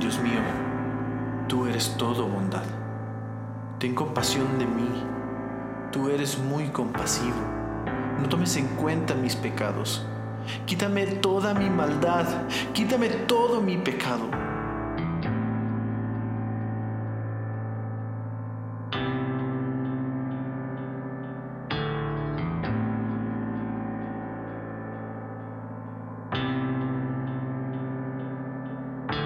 Dios mío, tú eres todo bondad. Ten compasión de mí. Tú eres muy compasivo. No tomes en cuenta mis pecados. Quítame toda mi maldad. Quítame todo mi pecado.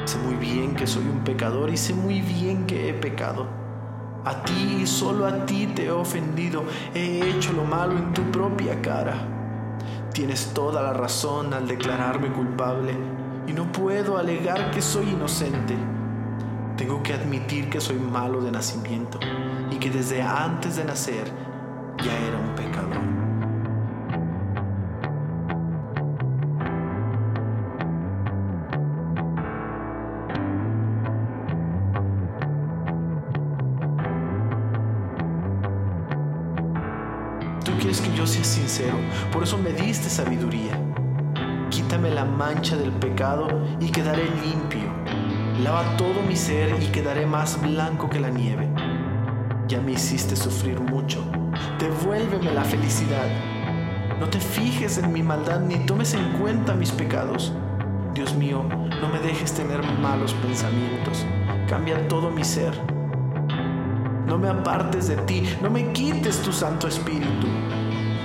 Sé muy bien que soy un pecador y sé muy bien que he pecado. A ti y solo a ti te he ofendido, he hecho lo malo en tu propia cara. Tienes toda la razón al declararme culpable y no puedo alegar que soy inocente. Tengo que admitir que soy malo de nacimiento y que desde antes de nacer ya era Tú quieres que yo sea sincero, por eso me diste sabiduría. Quítame la mancha del pecado y quedaré limpio. Lava todo mi ser y quedaré más blanco que la nieve. Ya me hiciste sufrir mucho. Devuélveme la felicidad. No te fijes en mi maldad ni tomes en cuenta mis pecados. Dios mío, no me dejes tener malos pensamientos. Cambia todo mi ser. No me apartes de ti, no me quites tu Santo Espíritu.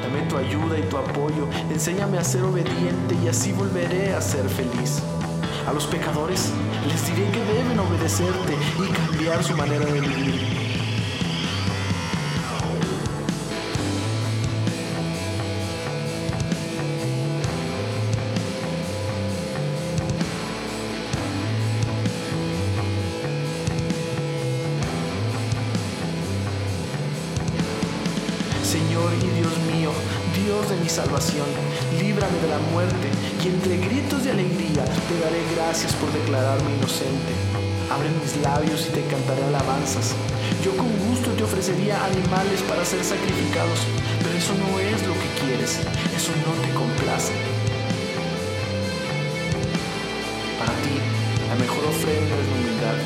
Dame tu ayuda y tu apoyo, enséñame a ser obediente y así volveré a ser feliz. A los pecadores les diré que deben obedecerte y cambiar su manera de vivir. Señor y Dios mío, Dios de mi salvación, líbrame de la muerte y entre gritos de alegría te daré gracias por declararme inocente. Abre mis labios y te cantaré alabanzas. Yo con gusto te ofrecería animales para ser sacrificados, pero eso no es lo que quieres, eso no te complace. Para ti, la mejor ofrenda es la humildad.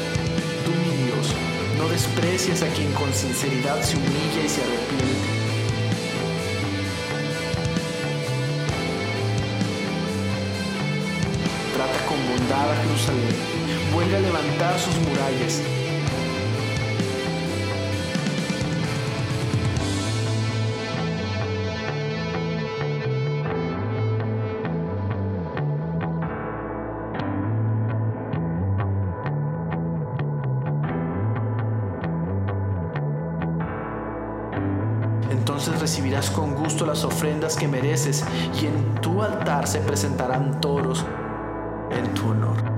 Tú, mi Dios, no desprecias a quien con sinceridad se humilla y se arrepiente. Trata con bondad a Jerusalén. Vuelve a levantar sus murallas. Entonces recibirás con gusto las ofrendas que mereces y en tu altar se presentarán toros en tu honor.